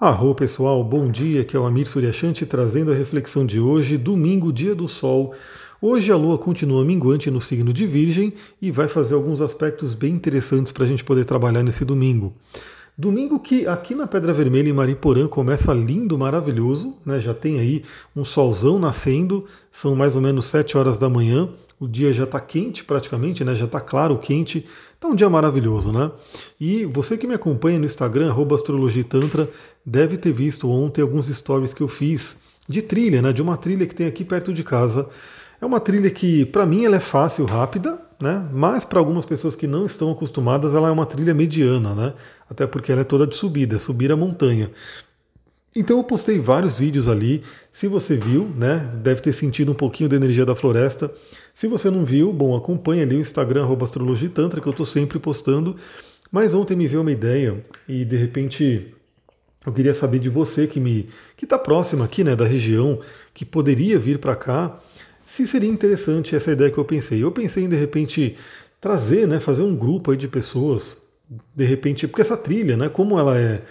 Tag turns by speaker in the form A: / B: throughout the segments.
A: Arro pessoal, bom dia, que é o Amir Suryashanti trazendo a reflexão de hoje, domingo, dia do sol. Hoje a lua continua minguante no signo de Virgem e vai fazer alguns aspectos bem interessantes para a gente poder trabalhar nesse domingo. Domingo que aqui na Pedra Vermelha em Mariporã começa lindo, maravilhoso, né? Já tem aí um solzão nascendo, são mais ou menos 7 horas da manhã, o dia já está quente praticamente, né? Já está claro, quente. Está um dia maravilhoso, né? E você que me acompanha no Instagram, astrologitantra, deve ter visto ontem alguns stories que eu fiz de trilha, né? De uma trilha que tem aqui perto de casa. É uma trilha que, para mim, ela é fácil, rápida, né? Mas para algumas pessoas que não estão acostumadas, ela é uma trilha mediana, né? Até porque ela é toda de subida, é subir a montanha. Então eu postei vários vídeos ali. Se você viu, né, deve ter sentido um pouquinho da energia da floresta. Se você não viu, bom, acompanhe ali o Instagram @astrologitantra que eu estou sempre postando. Mas ontem me veio uma ideia e de repente eu queria saber de você que me que está próximo aqui, né, da região, que poderia vir para cá, se seria interessante essa ideia que eu pensei. Eu pensei em de repente trazer, né, fazer um grupo aí de pessoas, de repente, porque essa trilha, né, como ela é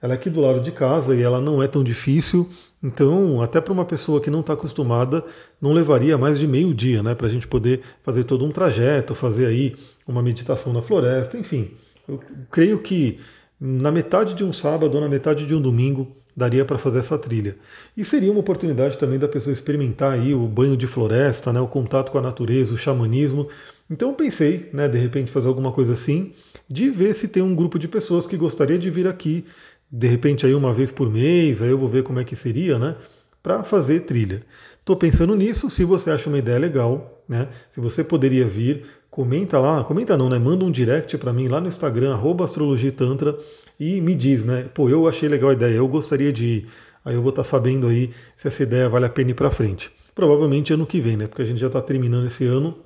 A: ela é aqui do lado de casa e ela não é tão difícil, então até para uma pessoa que não está acostumada, não levaria mais de meio dia, né, para a gente poder fazer todo um trajeto, fazer aí uma meditação na floresta, enfim. Eu creio que na metade de um sábado ou na metade de um domingo daria para fazer essa trilha. E seria uma oportunidade também da pessoa experimentar aí o banho de floresta, né, o contato com a natureza, o xamanismo. Então pensei, né, de repente fazer alguma coisa assim, de ver se tem um grupo de pessoas que gostaria de vir aqui de repente aí uma vez por mês, aí eu vou ver como é que seria, né? Para fazer trilha. Estou pensando nisso, se você acha uma ideia legal, né? Se você poderia vir, comenta lá, comenta não, né? Manda um direct para mim lá no Instagram, astrologitantra, e me diz, né? Pô, eu achei legal a ideia, eu gostaria de ir. Aí eu vou estar tá sabendo aí se essa ideia vale a pena ir para frente. Provavelmente ano que vem, né? Porque a gente já está terminando esse ano,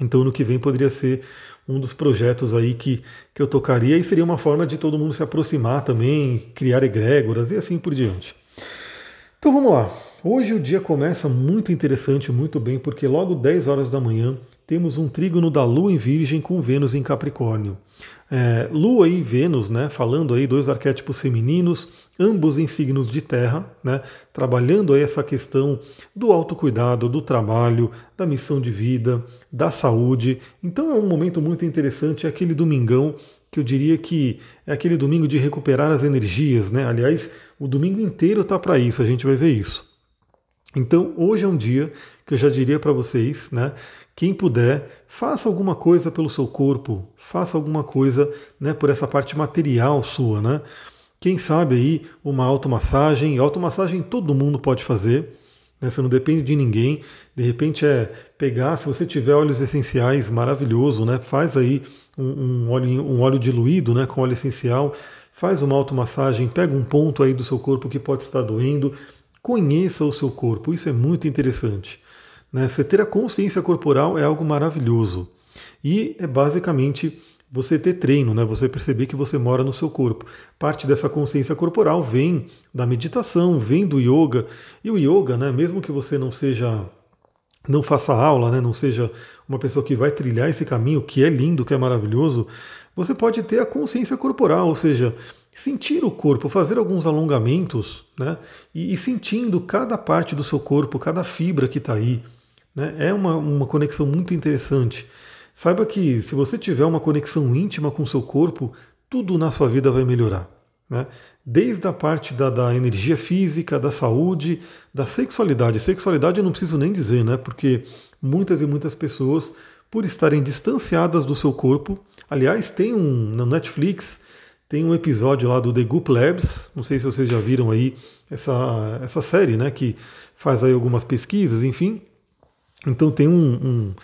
A: então ano que vem poderia ser um dos projetos aí que, que eu tocaria e seria uma forma de todo mundo se aproximar também, criar egrégoras e assim por diante. Então vamos lá. Hoje o dia começa muito interessante, muito bem, porque logo 10 horas da manhã temos um trígono da Lua em Virgem com Vênus em Capricórnio. É, Lua e Vênus, né, falando aí dois arquétipos femininos, ambos em signos de terra, né, trabalhando aí essa questão do autocuidado, do trabalho, da missão de vida, da saúde. Então é um momento muito interessante, é aquele domingão que eu diria que é aquele domingo de recuperar as energias, né? Aliás, o domingo inteiro tá para isso, a gente vai ver isso. Então, hoje é um dia que eu já diria para vocês, né? Quem puder, faça alguma coisa pelo seu corpo, faça alguma coisa né, por essa parte material sua, né? Quem sabe aí uma automassagem, automassagem todo mundo pode fazer, né, você não depende de ninguém. De repente é pegar, se você tiver óleos essenciais, maravilhoso, né? Faz aí um, um, óleo, um óleo diluído né, com óleo essencial, faz uma automassagem, pega um ponto aí do seu corpo que pode estar doendo, conheça o seu corpo, isso é muito interessante. Né? Você ter a consciência corporal é algo maravilhoso. E é basicamente você ter treino, né? você perceber que você mora no seu corpo. Parte dessa consciência corporal vem da meditação, vem do yoga. E o yoga, né, mesmo que você não seja não faça aula, né, não seja uma pessoa que vai trilhar esse caminho, que é lindo, que é maravilhoso, você pode ter a consciência corporal, ou seja, sentir o corpo, fazer alguns alongamentos, né, e, e sentindo cada parte do seu corpo, cada fibra que está aí. Né? É uma, uma conexão muito interessante. Saiba que se você tiver uma conexão íntima com o seu corpo, tudo na sua vida vai melhorar. Né? Desde a parte da, da, energia física, da saúde, da sexualidade. Sexualidade eu não preciso nem dizer, né? porque muitas e muitas pessoas, por estarem distanciadas do seu corpo, aliás, tem um na Netflix, tem um episódio lá do The Goop Labs, não sei se vocês já viram aí essa, essa série, né, que faz aí algumas pesquisas, enfim, então tem um,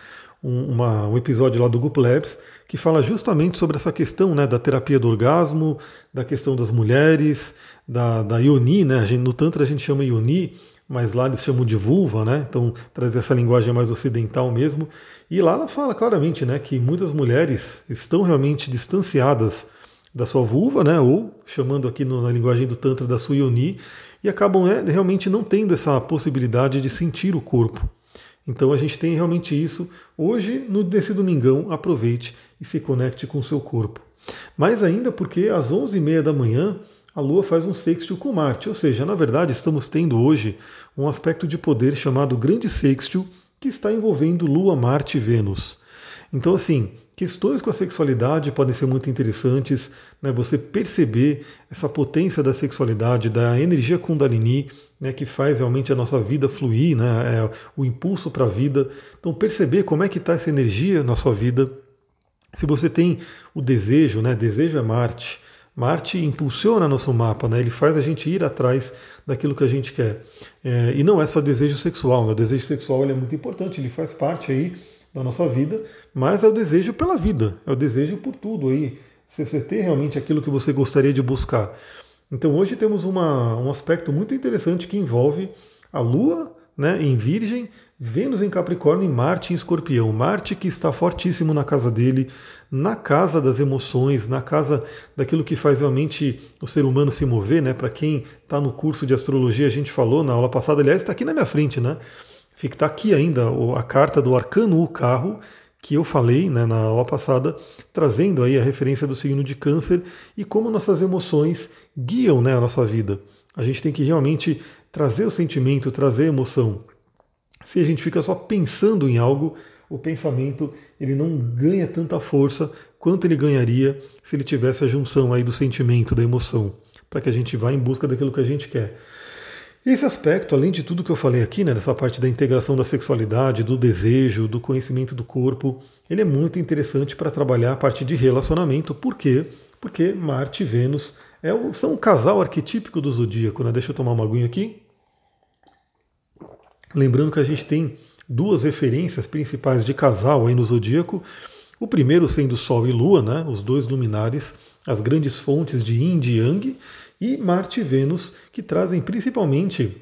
A: um, uma, um episódio lá do Google Labs que fala justamente sobre essa questão né, da terapia do orgasmo, da questão das mulheres, da, da Ioni, né? Gente, no Tantra a gente chama Ioni, mas lá eles chamam de vulva, né? Então traz essa linguagem mais ocidental mesmo. E lá ela fala claramente né, que muitas mulheres estão realmente distanciadas da sua vulva, né? Ou chamando aqui no, na linguagem do Tantra da sua Ioni, e acabam é, realmente não tendo essa possibilidade de sentir o corpo. Então a gente tem realmente isso. Hoje, no, nesse domingão, aproveite e se conecte com o seu corpo. Mais ainda porque às 11h30 da manhã a Lua faz um sextil com Marte, ou seja, na verdade estamos tendo hoje um aspecto de poder chamado grande sextil que está envolvendo Lua, Marte e Vênus. Então, assim, questões com a sexualidade podem ser muito interessantes, né? Você perceber essa potência da sexualidade, da energia Kundalini, né? Que faz realmente a nossa vida fluir, né? É o impulso para a vida. Então, perceber como é que está essa energia na sua vida. Se você tem o desejo, né? Desejo é Marte. Marte impulsiona nosso mapa, né? ele faz a gente ir atrás daquilo que a gente quer. É, e não é só desejo sexual, né? o desejo sexual é muito importante, ele faz parte aí da nossa vida, mas é o desejo pela vida, é o desejo por tudo aí. Se você ter realmente aquilo que você gostaria de buscar. Então hoje temos uma, um aspecto muito interessante que envolve a Lua né, em Virgem, Vênus em Capricórnio e Marte em Escorpião. Marte que está fortíssimo na casa dele, na casa das emoções, na casa daquilo que faz realmente o ser humano se mover, né? Para quem está no curso de astrologia, a gente falou na aula passada, aliás, está aqui na minha frente, né? Fica tá aqui ainda a carta do Arcano o Carro, que eu falei né, na aula passada, trazendo aí a referência do signo de câncer e como nossas emoções guiam né, a nossa vida. A gente tem que realmente trazer o sentimento, trazer a emoção. Se a gente fica só pensando em algo, o pensamento ele não ganha tanta força quanto ele ganharia se ele tivesse a junção aí do sentimento, da emoção, para que a gente vá em busca daquilo que a gente quer. Esse aspecto, além de tudo que eu falei aqui, né, nessa parte da integração da sexualidade, do desejo, do conhecimento do corpo, ele é muito interessante para trabalhar a parte de relacionamento. Por quê? Porque Marte e Vênus é o, são o casal arquetípico do zodíaco. Né? Deixa eu tomar uma aguinha aqui. Lembrando que a gente tem duas referências principais de casal aí no zodíaco. O primeiro sendo Sol e Lua, né, os dois luminares, as grandes fontes de Yin e Yang, e Marte e Vênus, que trazem principalmente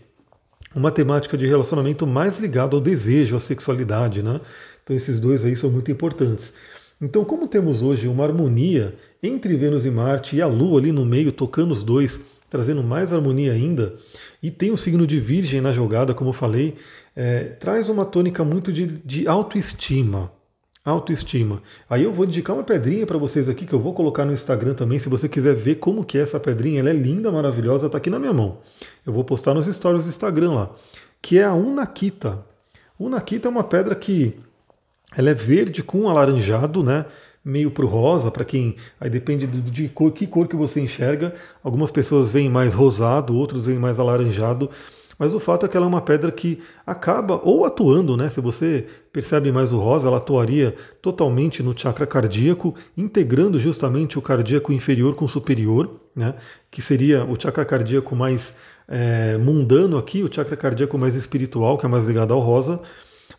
A: uma temática de relacionamento mais ligado ao desejo, à sexualidade, né? Então esses dois aí são muito importantes. Então, como temos hoje uma harmonia entre Vênus e Marte e a Lua ali no meio tocando os dois, trazendo mais harmonia ainda, e tem o signo de Virgem na jogada, como eu falei, é, traz uma tônica muito de, de autoestima. Autoestima. Aí eu vou indicar uma pedrinha para vocês aqui que eu vou colocar no Instagram também, se você quiser ver como que é essa pedrinha, ela é linda, maravilhosa, está aqui na minha mão. Eu vou postar nos stories do Instagram lá, que é a Unakita. Unakita é uma pedra que ela é verde com alaranjado, né? Meio pro rosa, para quem. Aí depende de, de cor, que cor que você enxerga. Algumas pessoas veem mais rosado, outros veem mais alaranjado. Mas o fato é que ela é uma pedra que acaba ou atuando, né? Se você percebe mais o rosa, ela atuaria totalmente no chakra cardíaco, integrando justamente o cardíaco inferior com o superior, né? Que seria o chakra cardíaco mais é, mundano aqui, o chakra cardíaco mais espiritual, que é mais ligado ao rosa.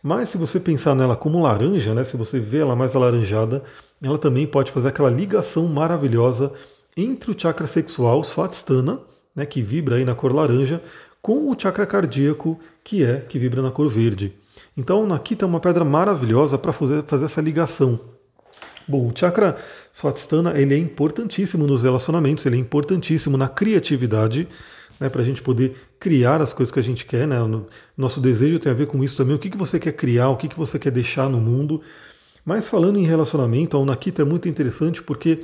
A: Mas se você pensar nela como laranja, né? Se você vê ela mais alaranjada, ela também pode fazer aquela ligação maravilhosa entre o chakra sexual, Svatstana, né, que vibra aí na cor laranja, com o chakra cardíaco, que é que vibra na cor verde. Então, Nakita é uma pedra maravilhosa para fazer, fazer essa ligação. Bom, o chakra Svatstana ele é importantíssimo nos relacionamentos, ele é importantíssimo na criatividade, né, para a gente poder criar as coisas que a gente quer. Né? Nosso desejo tem a ver com isso também. O que, que você quer criar, o que, que você quer deixar no mundo. Mas falando em relacionamento, a Nakita é muito interessante porque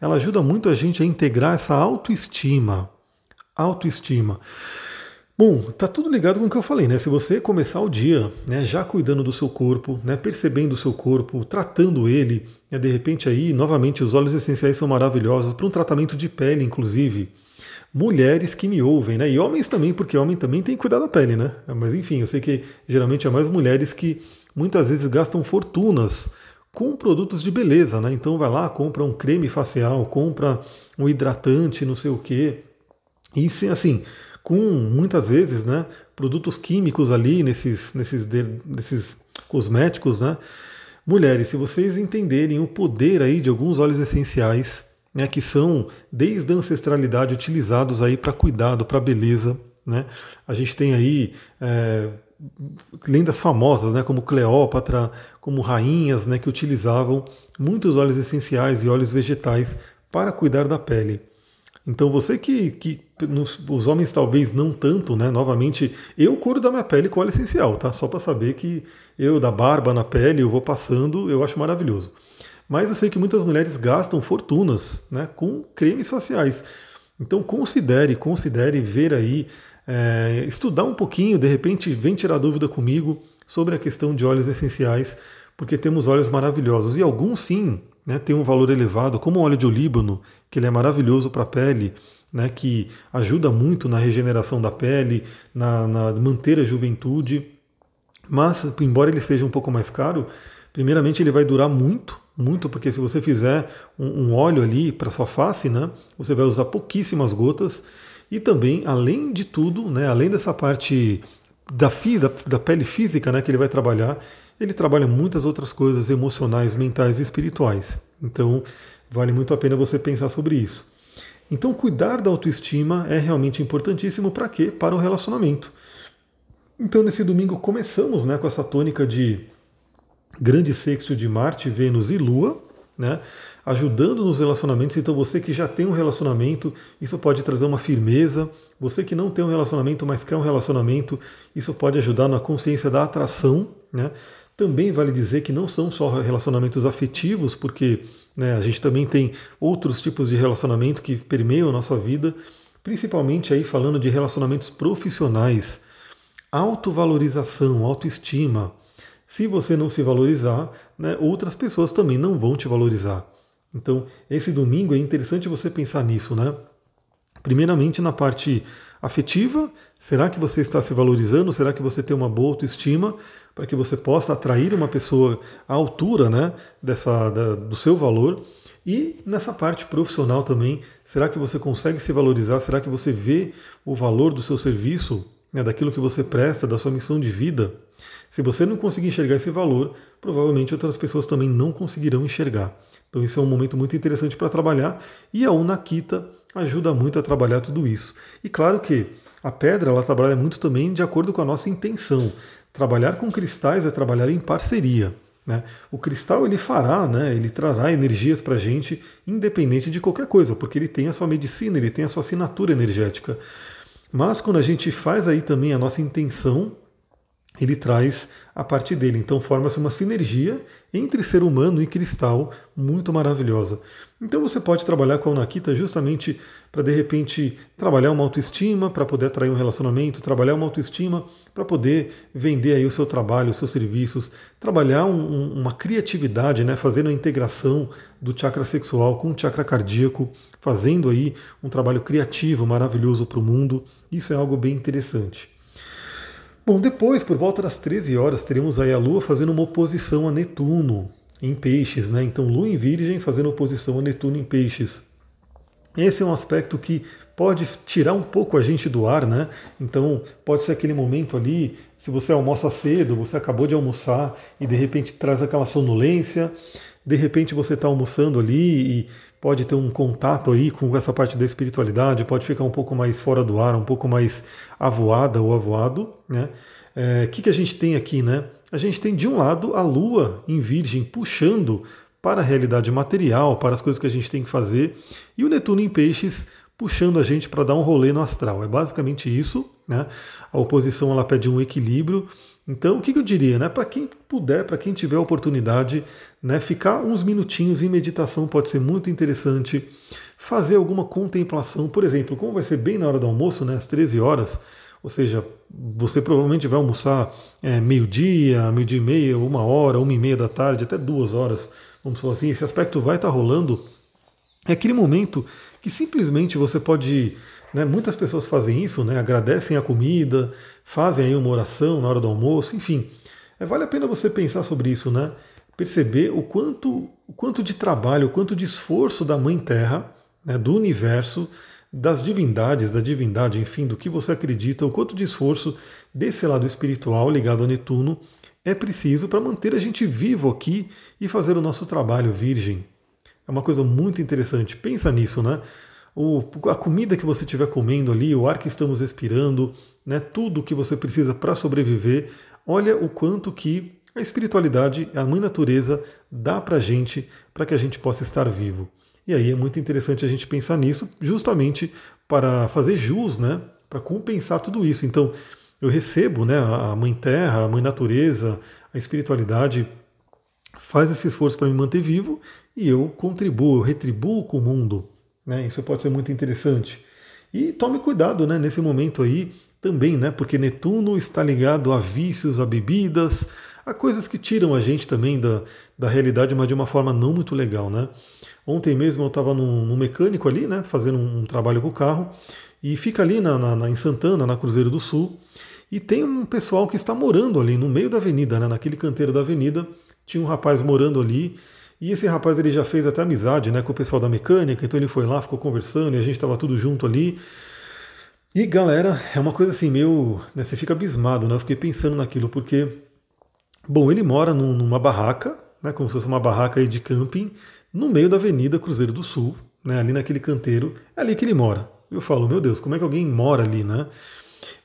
A: ela ajuda muito a gente a integrar essa autoestima. Autoestima. Bom, tá tudo ligado com o que eu falei, né? Se você começar o dia, né, já cuidando do seu corpo, né, percebendo o seu corpo, tratando ele, né, de repente aí, novamente, os óleos essenciais são maravilhosos para um tratamento de pele, inclusive. Mulheres que me ouvem, né? E homens também, porque homem também tem que cuidar da pele, né? Mas enfim, eu sei que geralmente é mais mulheres que muitas vezes gastam fortunas com produtos de beleza, né? Então vai lá, compra um creme facial, compra um hidratante, não sei o quê. E sim, assim, com muitas vezes né, produtos químicos ali nesses, nesses, nesses cosméticos. Né? Mulheres, se vocês entenderem o poder aí de alguns óleos essenciais, né, que são desde a ancestralidade utilizados aí para cuidado, para beleza, né? A gente tem aí é, lendas famosas, né, como Cleópatra, como rainhas, né, que utilizavam muitos óleos essenciais e óleos vegetais para cuidar da pele. Então você que, que nos, os homens talvez não tanto, né? Novamente, eu curo da minha pele com óleo essencial, tá? Só para saber que eu da barba na pele eu vou passando, eu acho maravilhoso. Mas eu sei que muitas mulheres gastam fortunas, né, com cremes faciais. Então considere, considere ver aí, é, estudar um pouquinho, de repente vem tirar dúvida comigo sobre a questão de óleos essenciais, porque temos óleos maravilhosos e alguns sim né, têm um valor elevado, como o óleo de olíbano, que ele é maravilhoso para a pele, né, que ajuda muito na regeneração da pele, na, na manter a juventude. Mas, embora ele seja um pouco mais caro, primeiramente ele vai durar muito, muito, porque se você fizer um, um óleo ali para sua face, né, você vai usar pouquíssimas gotas. E também, além de tudo, né, além dessa parte da, da, da pele física né, que ele vai trabalhar, ele trabalha muitas outras coisas emocionais, mentais e espirituais. Então, vale muito a pena você pensar sobre isso. Então, cuidar da autoestima é realmente importantíssimo para quê? Para o relacionamento. Então, nesse domingo começamos né, com essa tônica de grande sexto de Marte, Vênus e Lua, né, ajudando nos relacionamentos. Então, você que já tem um relacionamento, isso pode trazer uma firmeza. Você que não tem um relacionamento, mas quer um relacionamento, isso pode ajudar na consciência da atração. Né. Também vale dizer que não são só relacionamentos afetivos, porque né, a gente também tem outros tipos de relacionamento que permeiam a nossa vida, principalmente aí falando de relacionamentos profissionais, autovalorização, autoestima. Se você não se valorizar, né, outras pessoas também não vão te valorizar. Então, esse domingo é interessante você pensar nisso, né? Primeiramente na parte afetiva, será que você está se valorizando? Será que você tem uma boa autoestima para que você possa atrair uma pessoa à altura, né, dessa da, do seu valor? E nessa parte profissional também, será que você consegue se valorizar? Será que você vê o valor do seu serviço, né, daquilo que você presta, da sua missão de vida? Se você não conseguir enxergar esse valor, provavelmente outras pessoas também não conseguirão enxergar. Então, isso é um momento muito interessante para trabalhar e a Unakita ajuda muito a trabalhar tudo isso. E claro que a pedra ela trabalha muito também de acordo com a nossa intenção. Trabalhar com cristais é trabalhar em parceria. Né? O cristal ele fará, né, ele trará energias para a gente, independente de qualquer coisa, porque ele tem a sua medicina, ele tem a sua assinatura energética. Mas quando a gente faz aí também a nossa intenção ele traz a parte dele. Então forma-se uma sinergia entre ser humano e cristal muito maravilhosa. Então você pode trabalhar com a Nakita justamente para de repente trabalhar uma autoestima, para poder atrair um relacionamento, trabalhar uma autoestima para poder vender aí o seu trabalho, os seus serviços, trabalhar um, uma criatividade, né, fazendo a integração do chakra sexual com o chakra cardíaco, fazendo aí um trabalho criativo maravilhoso para o mundo. Isso é algo bem interessante. Bom, depois, por volta das 13 horas, teremos aí a Lua fazendo uma oposição a Netuno em Peixes, né? Então, Lua em Virgem fazendo oposição a Netuno em Peixes. Esse é um aspecto que pode tirar um pouco a gente do ar, né? Então, pode ser aquele momento ali, se você almoça cedo, você acabou de almoçar e de repente traz aquela sonolência, de repente você está almoçando ali e pode ter um contato aí com essa parte da espiritualidade, pode ficar um pouco mais fora do ar, um pouco mais avoada ou avoado. O né? é, que, que a gente tem aqui? Né? A gente tem de um lado a Lua em Virgem puxando para a realidade material, para as coisas que a gente tem que fazer, e o Netuno em Peixes puxando a gente para dar um rolê no astral. É basicamente isso. Né? A oposição ela pede um equilíbrio. Então, o que, eu diria? Né? Para quem puder, para quem tiver oportunidade, né, ficar uns minutinhos em meditação pode ser muito interessante. Fazer alguma contemplação, por exemplo, como vai ser bem na hora do almoço, né, às 13 horas, ou seja, você provavelmente vai almoçar é, meio-dia, meio-dia e meia, uma hora, uma e meia da tarde, até duas horas, vamos falar assim, esse aspecto vai estar rolando. É aquele momento que simplesmente você pode né? Muitas pessoas fazem isso, né? agradecem a comida, fazem aí uma oração na hora do almoço, enfim. É, vale a pena você pensar sobre isso, né? perceber o quanto, o quanto de trabalho, o quanto de esforço da Mãe Terra, né? do universo, das divindades, da divindade, enfim, do que você acredita, o quanto de esforço desse lado espiritual ligado a Netuno é preciso para manter a gente vivo aqui e fazer o nosso trabalho virgem. É uma coisa muito interessante. Pensa nisso, né? O, a comida que você estiver comendo ali, o ar que estamos respirando, né, tudo que você precisa para sobreviver, olha o quanto que a espiritualidade, a mãe natureza, dá para gente para que a gente possa estar vivo. E aí é muito interessante a gente pensar nisso, justamente para fazer jus, né, para compensar tudo isso. Então, eu recebo né, a Mãe Terra, a Mãe Natureza, a espiritualidade faz esse esforço para me manter vivo e eu contribuo, eu retribuo com o mundo Né? Isso pode ser muito interessante. E tome cuidado né, nesse momento aí também, né? Porque Netuno está ligado a vícios, a bebidas, a coisas que tiram a gente também da, da realidade, mas de uma forma não muito legal, né? Ontem mesmo eu estava num, num, mecânico ali, né? Fazendo um, um trabalho com o carro, e fica ali na, na, na, em Santana, na Cruzeiro do Sul, e tem um pessoal que está morando ali no meio da avenida, né? Naquele canteiro da avenida, tinha um rapaz morando ali. E esse rapaz ele já fez até amizade né, com o pessoal da mecânica, então ele foi lá, ficou conversando e a gente estava tudo junto ali. E galera, é uma coisa assim, meio. Né, você fica abismado, né? Eu fiquei pensando naquilo, porque. Bom, ele mora num, numa barraca, né, como se fosse uma barraca aí de camping, no meio da Avenida Cruzeiro do Sul, né, ali naquele canteiro, é ali que ele mora. Eu falo, meu Deus, como é que alguém mora ali, né?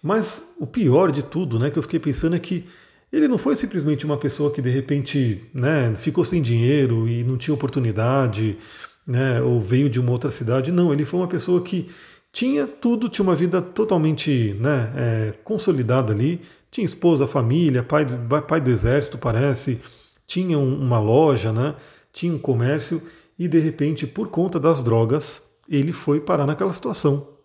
A: Mas o pior de tudo, né, que eu fiquei pensando é que ele não foi simplesmente uma pessoa que de repente né, ficou sem dinheiro e não tinha oportunidade, né, ou veio de uma outra cidade. Não, ele foi uma pessoa que tinha tudo, tinha uma vida totalmente né, é, consolidada ali. Tinha esposa, família, pai do, pai do exército, parece, tinha um, uma loja, né, tinha um comércio, e de repente, por conta das drogas, ele foi parar naquela situação.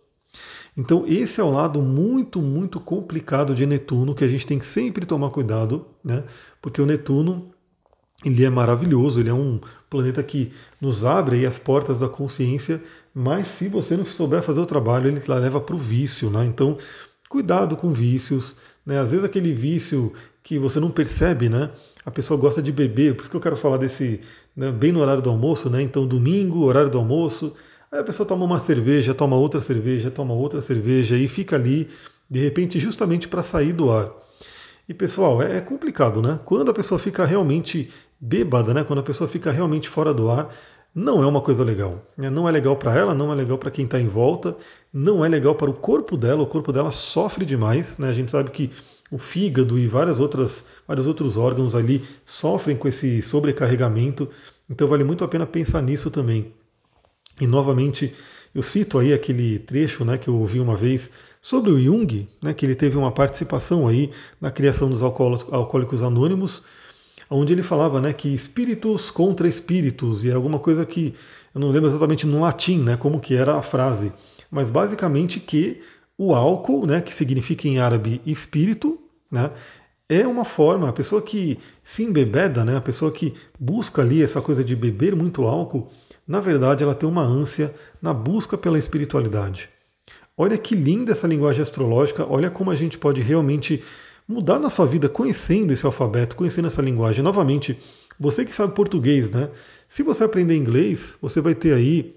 A: Então, esse é o lado muito, muito complicado de Netuno, que a gente tem que sempre tomar cuidado, né? Porque o Netuno, ele é maravilhoso, ele é um planeta que nos abre as portas da consciência, mas se você não souber fazer o trabalho, ele leva para o vício, né? Então, cuidado com vícios, né? Às vezes aquele vício que você não percebe, né? A pessoa gosta de beber, por isso que eu quero falar desse, né, bem no horário do almoço, né? Então, domingo, horário do almoço, Aí a pessoa toma uma cerveja, toma outra cerveja, toma outra cerveja e fica ali, de repente, justamente para sair do ar. E pessoal, é, é complicado, né? Quando a pessoa fica realmente bêbada, né? Quando a pessoa fica realmente fora do ar, não é uma coisa legal. Né? Não é legal para ela, não é legal para quem está em volta, não é legal para o corpo dela. O corpo dela sofre demais, né? A gente sabe que o fígado e várias outras, vários outros órgãos ali sofrem com esse sobrecarregamento. Então vale muito a pena pensar nisso também. E novamente eu cito aí aquele trecho né, que eu ouvi uma vez sobre o Jung, né, que ele teve uma participação aí na criação dos alcoólicos anônimos, onde ele falava né, que espíritos contra espíritos, e é alguma coisa que eu não lembro exatamente no latim né, como que era a frase, mas basicamente que o álcool, né, que significa em árabe espírito, né, é uma forma, a pessoa que se embebeda, né, a pessoa que busca ali essa coisa de beber muito álcool, na verdade ela tem uma ânsia na busca pela espiritualidade. Olha que linda essa linguagem astrológica, olha como a gente pode realmente mudar na sua vida conhecendo esse alfabeto, conhecendo essa linguagem. Novamente, você que sabe português, né? Se você aprender inglês, você vai ter aí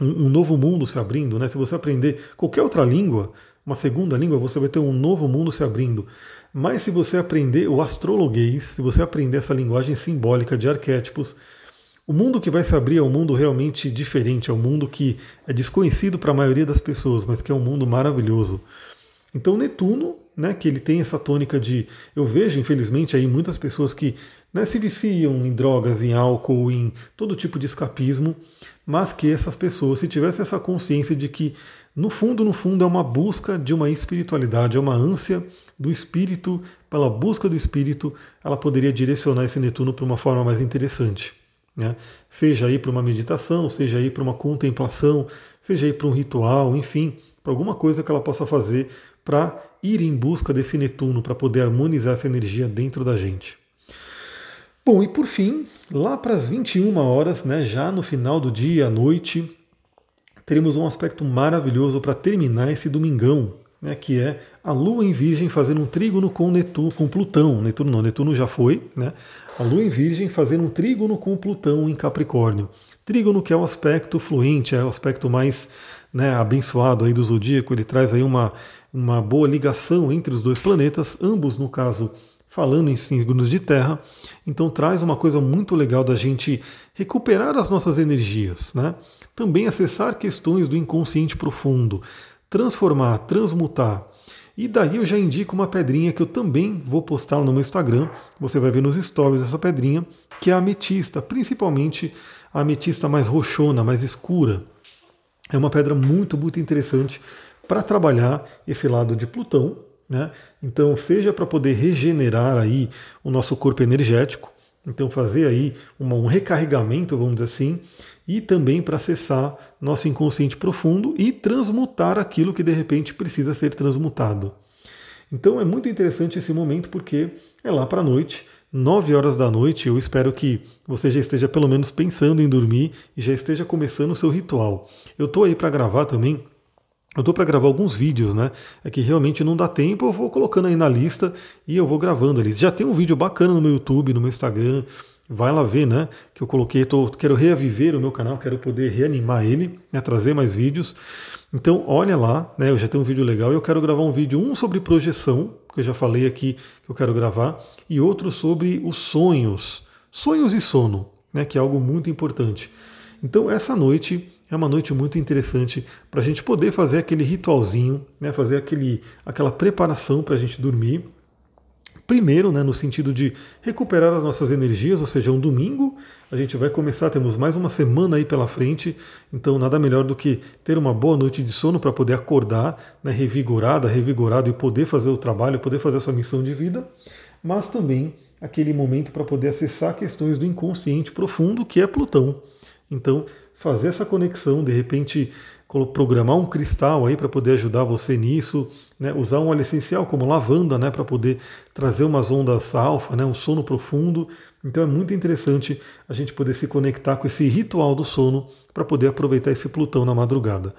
A: um, um novo mundo se abrindo, né? Se você aprender qualquer outra língua, uma segunda língua, você vai ter um novo mundo se abrindo. Mas se você aprender o astrologuês, se você aprender essa linguagem simbólica de arquétipos, o mundo que vai se abrir é um mundo realmente diferente, é um mundo que é desconhecido para a maioria das pessoas, mas que é um mundo maravilhoso. Então Netuno, né, que ele tem essa tônica de, eu vejo infelizmente aí muitas pessoas que né, se viciam em drogas, em álcool, em todo tipo de escapismo, mas que essas pessoas, se tivessem essa consciência de que no fundo, no fundo, é uma busca de uma espiritualidade, é uma ânsia do espírito, pela busca do espírito, ela poderia direcionar esse Netuno para uma forma mais interessante. Né? Seja aí para uma meditação, seja aí para uma contemplação, seja aí para um ritual, enfim, para alguma coisa que ela possa fazer para ir em busca desse Netuno, para poder harmonizar essa energia dentro da gente. Bom, e por fim, lá para as 21 horas, né, já no final do dia, à noite, teremos um aspecto maravilhoso para terminar esse domingão, né, que é a Lua em Virgem fazendo um trígono com Netuno, com Plutão. Netuno não, Netuno já foi, né? A Lua em Virgem fazendo um trígono com Plutão em Capricórnio. Trígono que é o aspecto fluente, é o aspecto mais né, abençoado aí do zodíaco. Ele traz aí uma, uma boa ligação entre os dois planetas, ambos no caso falando em signos de terra. Então traz uma coisa muito legal da gente recuperar as nossas energias, né? Também acessar questões do inconsciente profundo, transformar, transmutar. E daí eu já indico uma pedrinha que eu também vou postar no meu Instagram. Você vai ver nos stories essa pedrinha, que é a ametista, principalmente a ametista mais roxona, mais escura. É uma pedra muito, muito interessante para trabalhar esse lado de Plutão. Né? Então, seja para poder regenerar aí o nosso corpo energético, Então fazer aí um recarregamento, vamos dizer assim, e também para acessar nosso inconsciente profundo e transmutar aquilo que de repente precisa ser transmutado. Então é muito interessante esse momento porque é lá para a noite, 9 horas da noite. Eu espero que você já esteja pelo menos pensando em dormir e já esteja começando o seu ritual. Eu estou aí para gravar também eu estou para gravar alguns vídeos, né? É que realmente não dá tempo, eu vou colocando aí na lista e eu vou gravando ali. Já tem um vídeo bacana no meu YouTube, no meu Instagram, vai lá ver, né? Que eu coloquei, tô, quero reaviver o meu canal, quero poder reanimar ele, né, trazer mais vídeos. Então, olha lá, né? Eu já tenho um vídeo legal e eu quero gravar um vídeo, um sobre projeção, que eu já falei aqui que eu quero gravar, e outro sobre os sonhos. Sonhos e sono, né? Que é algo muito importante. Então, essa noite é uma noite muito interessante para a gente poder fazer aquele ritualzinho, né? Fazer aquele, aquela preparação para a gente dormir Primeiro, né, no sentido de recuperar as nossas energias, ou seja, um domingo a gente vai começar, temos mais uma semana aí pela frente, então nada melhor do que ter uma boa noite de sono para poder acordar né, revigorada, revigorado e poder fazer o trabalho, poder fazer a sua missão de vida, mas também aquele momento para poder acessar questões do inconsciente profundo que é Plutão. Então, fazer essa conexão, de repente programar um cristal aí para poder ajudar você nisso, né? usar um óleo essencial como lavanda né? para poder trazer umas ondas alfa, né? um sono profundo. Então é muito interessante a gente poder se conectar com esse ritual do sono para poder aproveitar esse Plutão na madrugada.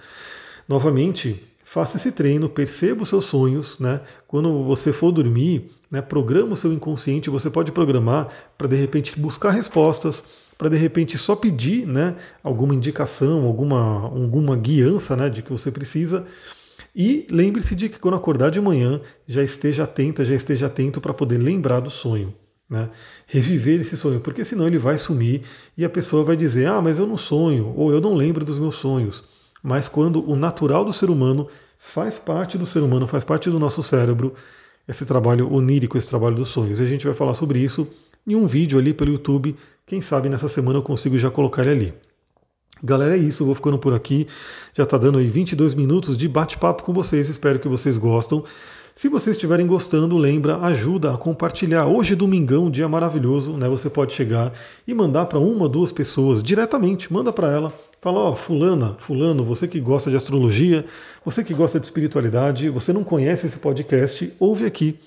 A: Novamente, faça esse treino, perceba os seus sonhos, né? Quando você for dormir, né, programa o seu inconsciente, você pode programar para de repente buscar respostas, para de repente só pedir né, alguma indicação, alguma, alguma guiança né, de que você precisa. E lembre-se de que quando acordar de manhã, já esteja atenta, já esteja atento para poder lembrar do sonho. Né? Reviver esse sonho, porque senão ele vai sumir e a pessoa vai dizer: Ah, mas eu não sonho, ou eu não lembro dos meus sonhos. Mas quando o natural do ser humano faz parte do ser humano, faz parte do nosso cérebro, esse trabalho onírico, esse trabalho dos sonhos. E a gente vai falar sobre isso em um vídeo ali pelo YouTube. Quem sabe nessa semana eu consigo já colocar ele ali. Galera, é isso, vou ficando por aqui. Já está dando aí 22 minutos de bate-papo com vocês, espero que vocês gostam. Se vocês estiverem gostando, lembra, ajuda a compartilhar. Hoje, domingão, dia maravilhoso, né? Você pode chegar e mandar para uma, duas pessoas diretamente, manda para ela. Fala, ó, fulana, fulano, você que gosta de astrologia, você que gosta de espiritualidade, você não conhece esse podcast, ouve aqui.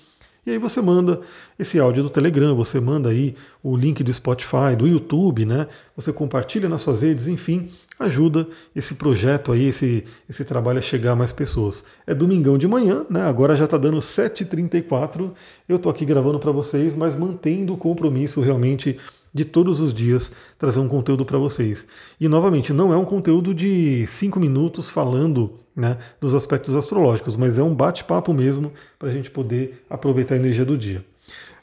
A: E aí você manda esse áudio do Telegram, você manda aí o link do Spotify, do YouTube, né? Você compartilha nas suas redes, enfim, ajuda esse projeto aí, esse, esse trabalho a chegar a mais pessoas. É domingão de manhã, né? Agora já está dando 7h34. Eu estou aqui gravando para vocês, mas mantendo o compromisso realmente de todos os dias trazer um conteúdo para vocês. E novamente, não é um conteúdo de cinco minutos falando né, dos aspectos astrológicos, mas é um bate-papo mesmo para a gente poder aproveitar a energia do dia.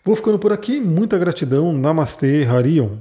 A: Vou ficando por aqui, muita gratidão, Namastê, Harion.